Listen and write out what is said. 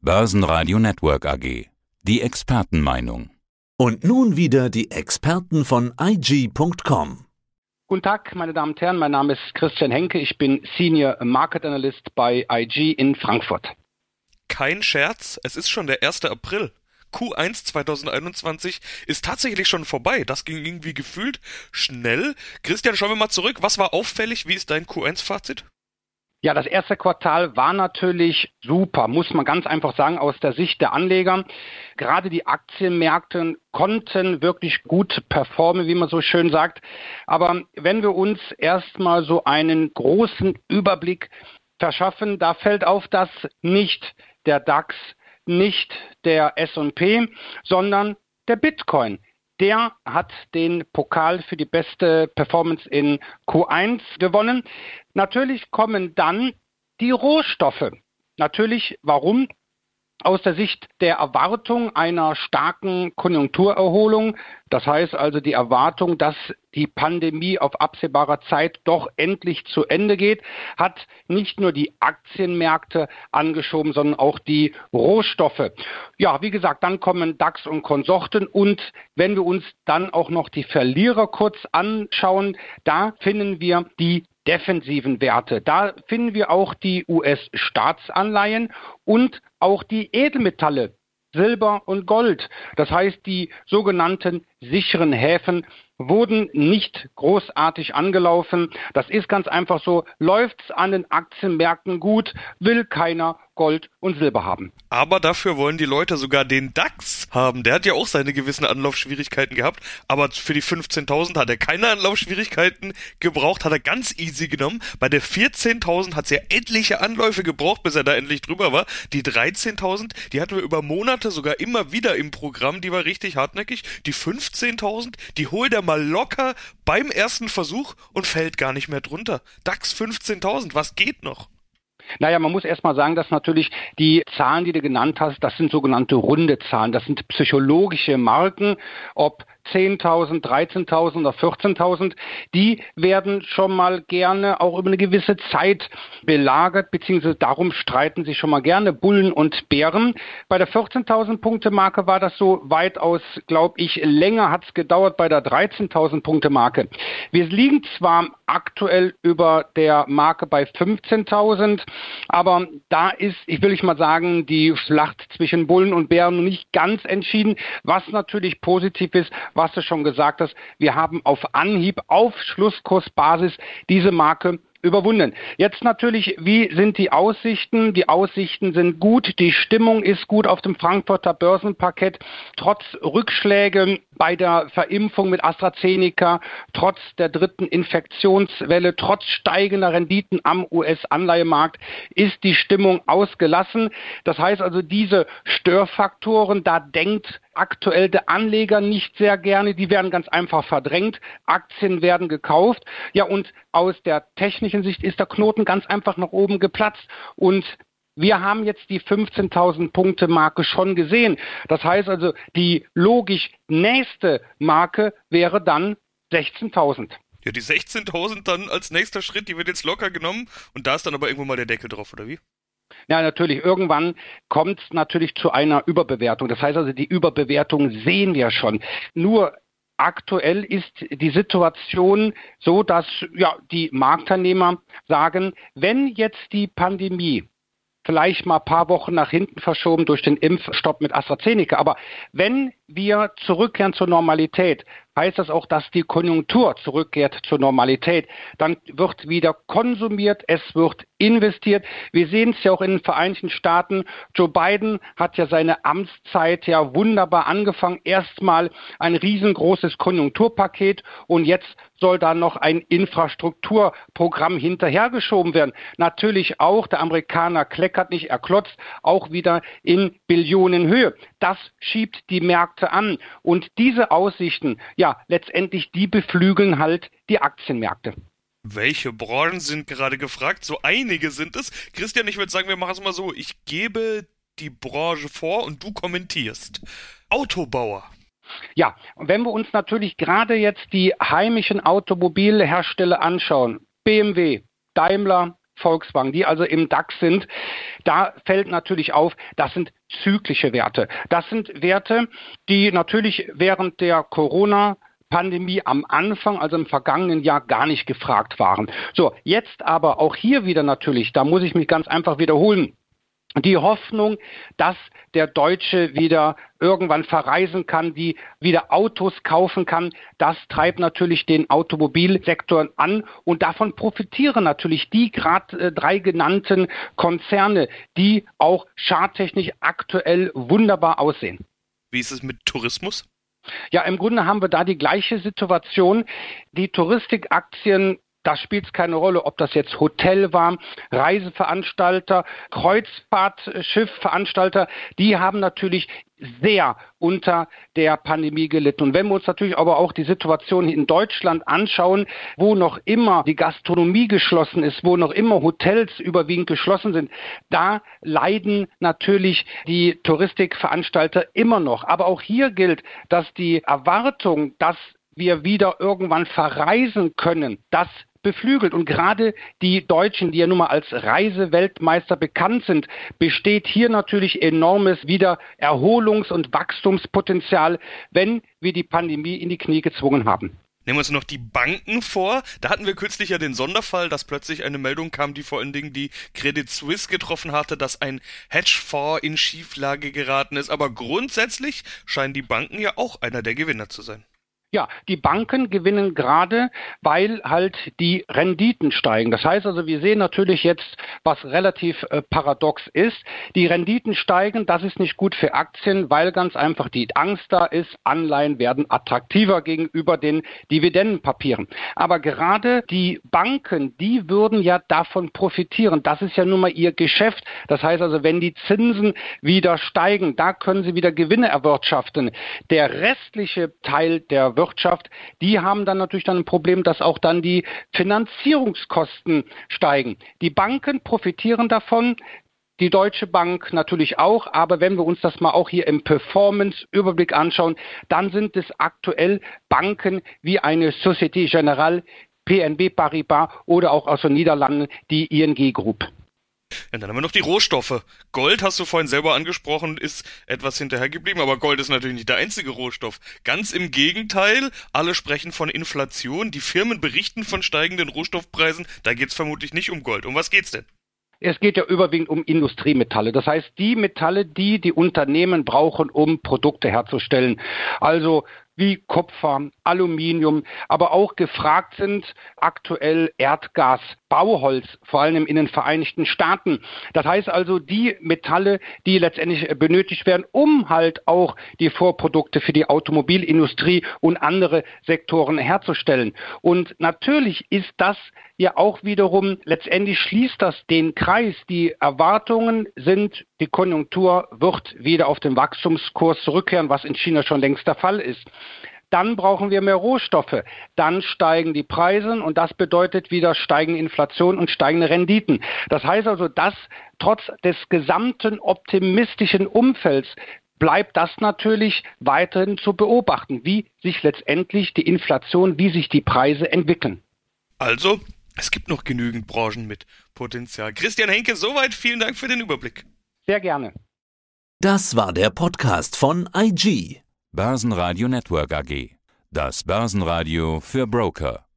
Börsenradio Network AG. Die Expertenmeinung. Und nun wieder die Experten von IG.com. Guten Tag, meine Damen und Herren. Mein Name ist Christian Henke. Ich bin Senior Market Analyst bei IG in Frankfurt. Kein Scherz, es ist schon der 1. April. Q1 2021 ist tatsächlich schon vorbei. Das ging irgendwie gefühlt schnell. Christian, schauen wir mal zurück. Was war auffällig? Wie ist dein Q1-Fazit? Ja, das erste Quartal war natürlich super, muss man ganz einfach sagen, aus der Sicht der Anleger. Gerade die Aktienmärkte konnten wirklich gut performen, wie man so schön sagt. Aber wenn wir uns erstmal so einen großen Überblick verschaffen, da fällt auf, dass nicht der DAX, nicht der S&P, sondern der Bitcoin der hat den Pokal für die beste Performance in Q1 gewonnen. Natürlich kommen dann die Rohstoffe. Natürlich, warum? Aus der Sicht der Erwartung einer starken Konjunkturerholung, das heißt also die Erwartung, dass die Pandemie auf absehbarer Zeit doch endlich zu Ende geht, hat nicht nur die Aktienmärkte angeschoben, sondern auch die Rohstoffe. Ja, wie gesagt, dann kommen DAX und Konsorten und wenn wir uns dann auch noch die Verlierer kurz anschauen, da finden wir die defensiven Werte. Da finden wir auch die US-Staatsanleihen und auch die Edelmetalle. Silber und Gold. Das heißt, die sogenannten sicheren Häfen wurden nicht großartig angelaufen. Das ist ganz einfach so. Läuft's an den Aktienmärkten gut, will keiner Gold und Silber haben. Aber dafür wollen die Leute sogar den DAX haben. Der hat ja auch seine gewissen Anlaufschwierigkeiten gehabt, aber für die 15.000 hat er keine Anlaufschwierigkeiten gebraucht, hat er ganz easy genommen. Bei der 14.000 hat es ja etliche Anläufe gebraucht, bis er da endlich drüber war. Die 13.000, die hatten wir über Monate sogar immer wieder im Programm, die war richtig hartnäckig. Die 15.000, die holt er mal locker beim ersten Versuch und fällt gar nicht mehr drunter. DAX 15.000, was geht noch? Naja, man muss erstmal sagen, dass natürlich die Zahlen, die du genannt hast, das sind sogenannte runde Zahlen. Das sind psychologische Marken, ob 10.000, 13.000 oder 14.000, die werden schon mal gerne auch über eine gewisse Zeit belagert, beziehungsweise darum streiten sich schon mal gerne Bullen und Bären. Bei der 14.000 Punkte Marke war das so weitaus, glaube ich, länger hat es gedauert bei der 13.000 Punkte Marke. Wir liegen zwar aktuell über der Marke bei 15.000, aber da ist, ich will ich mal sagen, die Schlacht zwischen Bullen und Bären nicht ganz entschieden, was natürlich positiv ist, was du schon gesagt hast, wir haben auf Anhieb, auf Schlusskursbasis diese Marke überwunden. Jetzt natürlich, wie sind die Aussichten? Die Aussichten sind gut, die Stimmung ist gut auf dem Frankfurter Börsenparkett, trotz Rückschläge bei der Verimpfung mit AstraZeneca, trotz der dritten Infektionswelle, trotz steigender Renditen am US-Anleihemarkt ist die Stimmung ausgelassen. Das heißt also, diese Störfaktoren, da denkt aktuell der Anleger nicht sehr gerne, die werden ganz einfach verdrängt, Aktien werden gekauft. Ja, und aus der technischen Sicht ist der Knoten ganz einfach nach oben geplatzt und wir haben jetzt die 15.000 Punkte Marke schon gesehen. Das heißt also, die logisch nächste Marke wäre dann 16.000. Ja, die 16.000 dann als nächster Schritt, die wird jetzt locker genommen und da ist dann aber irgendwo mal der Deckel drauf, oder wie? Ja, natürlich. Irgendwann kommt es natürlich zu einer Überbewertung. Das heißt also, die Überbewertung sehen wir schon. Nur aktuell ist die Situation so, dass ja, die Marktteilnehmer sagen, wenn jetzt die Pandemie vielleicht mal ein paar Wochen nach hinten verschoben durch den Impfstopp mit AstraZeneca. Aber wenn wir zurückkehren zur Normalität, heißt das auch, dass die Konjunktur zurückkehrt zur Normalität. Dann wird wieder konsumiert, es wird investiert. Wir sehen es ja auch in den Vereinigten Staaten. Joe Biden hat ja seine Amtszeit ja wunderbar angefangen. Erstmal ein riesengroßes Konjunkturpaket und jetzt soll da noch ein Infrastrukturprogramm hinterhergeschoben werden. Natürlich auch, der Amerikaner kleckert nicht, er klotzt auch wieder in Billionenhöhe. Das schiebt die Märkte an. Und diese Aussichten, ja, ja, letztendlich die beflügeln halt die Aktienmärkte. Welche Branchen sind gerade gefragt? So einige sind es. Christian, ich würde sagen, wir machen es mal so. Ich gebe die Branche vor und du kommentierst. Autobauer. Ja, und wenn wir uns natürlich gerade jetzt die heimischen Automobilhersteller anschauen, BMW, Daimler, Volkswagen, die also im DAX sind, da fällt natürlich auf, das sind zyklische Werte. Das sind Werte, die natürlich während der Corona Pandemie am Anfang, also im vergangenen Jahr, gar nicht gefragt waren. So, jetzt aber auch hier wieder natürlich, da muss ich mich ganz einfach wiederholen, die Hoffnung, dass der Deutsche wieder irgendwann verreisen kann, die wieder Autos kaufen kann, das treibt natürlich den Automobilsektor an und davon profitieren natürlich die gerade äh, drei genannten Konzerne, die auch charttechnisch aktuell wunderbar aussehen. Wie ist es mit Tourismus? Ja, im Grunde haben wir da die gleiche Situation. Die Touristikaktien da spielt es keine Rolle, ob das jetzt Hotel war, Reiseveranstalter, Kreuzfahrtschiffveranstalter, die haben natürlich sehr unter der Pandemie gelitten. Und wenn wir uns natürlich aber auch die Situation in Deutschland anschauen, wo noch immer die Gastronomie geschlossen ist, wo noch immer Hotels überwiegend geschlossen sind, da leiden natürlich die Touristikveranstalter immer noch. Aber auch hier gilt, dass die Erwartung, dass wir wieder irgendwann verreisen können, das beflügelt. Und gerade die Deutschen, die ja nun mal als Reiseweltmeister bekannt sind, besteht hier natürlich enormes wieder Erholungs- und Wachstumspotenzial, wenn wir die Pandemie in die Knie gezwungen haben. Nehmen wir uns noch die Banken vor. Da hatten wir kürzlich ja den Sonderfall, dass plötzlich eine Meldung kam, die vor allen Dingen die Credit Suisse getroffen hatte, dass ein Hedgefonds in Schieflage geraten ist. Aber grundsätzlich scheinen die Banken ja auch einer der Gewinner zu sein. Ja, die Banken gewinnen gerade, weil halt die Renditen steigen. Das heißt also, wir sehen natürlich jetzt, was relativ äh, paradox ist. Die Renditen steigen, das ist nicht gut für Aktien, weil ganz einfach die Angst da ist, Anleihen werden attraktiver gegenüber den Dividendenpapieren. Aber gerade die Banken, die würden ja davon profitieren. Das ist ja nun mal ihr Geschäft. Das heißt also, wenn die Zinsen wieder steigen, da können sie wieder Gewinne erwirtschaften. Der restliche Teil der Wirtschaft, die haben dann natürlich dann ein Problem, dass auch dann die Finanzierungskosten steigen. Die Banken profitieren davon, die Deutsche Bank natürlich auch, aber wenn wir uns das mal auch hier im Performance-Überblick anschauen, dann sind es aktuell Banken wie eine Société Générale, PNB Paribas oder auch aus den Niederlanden die ING Group. Ja, dann haben wir noch die Rohstoffe. Gold hast du vorhin selber angesprochen, ist etwas hinterhergeblieben, aber Gold ist natürlich nicht der einzige Rohstoff. Ganz im Gegenteil, alle sprechen von Inflation, die Firmen berichten von steigenden Rohstoffpreisen, da geht's vermutlich nicht um Gold. Um was geht's denn? Es geht ja überwiegend um Industriemetalle. Das heißt, die Metalle, die die Unternehmen brauchen, um Produkte herzustellen. Also wie Kupfer, Aluminium, aber auch gefragt sind aktuell Erdgas, Bauholz, vor allem in den Vereinigten Staaten. Das heißt also die Metalle, die letztendlich benötigt werden, um halt auch die Vorprodukte für die Automobilindustrie und andere Sektoren herzustellen. Und natürlich ist das ja auch wiederum, letztendlich schließt das den Kreis. Die Erwartungen sind, die Konjunktur wird wieder auf den Wachstumskurs zurückkehren, was in China schon längst der Fall ist. Dann brauchen wir mehr Rohstoffe. Dann steigen die Preise und das bedeutet wieder steigende Inflation und steigende Renditen. Das heißt also, dass trotz des gesamten optimistischen Umfelds bleibt das natürlich weiterhin zu beobachten, wie sich letztendlich die Inflation, wie sich die Preise entwickeln. Also, es gibt noch genügend Branchen mit Potenzial. Christian Henke, soweit. Vielen Dank für den Überblick. Sehr gerne. Das war der Podcast von IG. Börsenradio Network AG. Das Börsenradio für Broker.